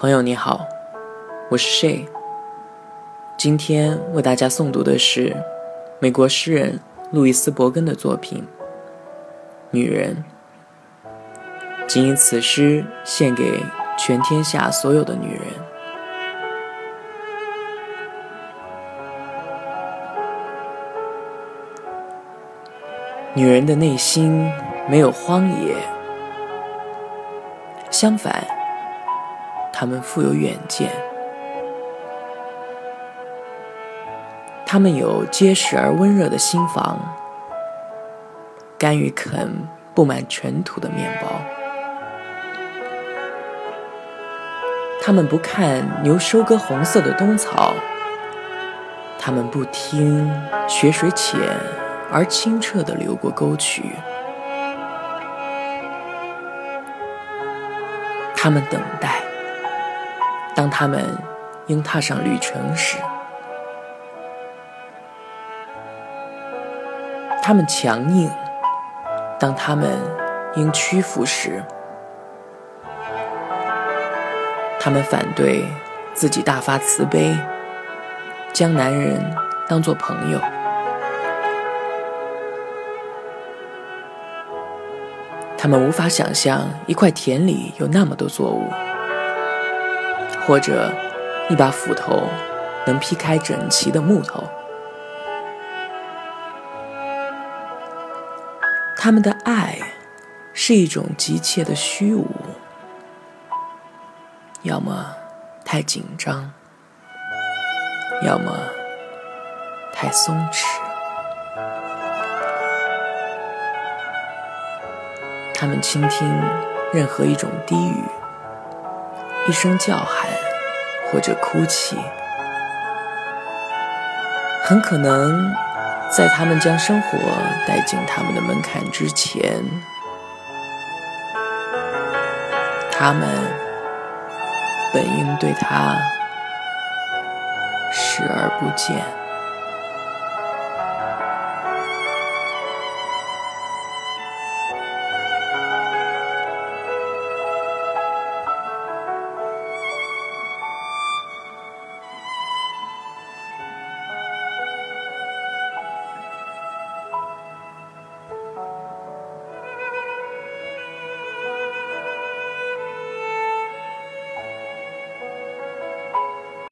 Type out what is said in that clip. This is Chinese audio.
朋友你好，我是 Shay。今天为大家诵读的是美国诗人路易斯·伯根的作品《女人》，仅以此诗献给全天下所有的女人。女人的内心没有荒野，相反，他们富有远见。他们有结实而温热的心房，甘于啃布满尘土的面包。他们不看牛收割红色的冬草，他们不听雪水浅。而清澈的流过沟渠，他们等待。当他们应踏上旅程时，他们强硬；当他们应屈服时，他们反对自己大发慈悲，将男人当作朋友。他们无法想象一块田里有那么多作物，或者一把斧头能劈开整齐的木头。他们的爱是一种急切的虚无，要么太紧张，要么太松弛。他们倾听任何一种低语，一声叫喊或者哭泣，很可能在他们将生活带进他们的门槛之前，他们本应对他视而不见。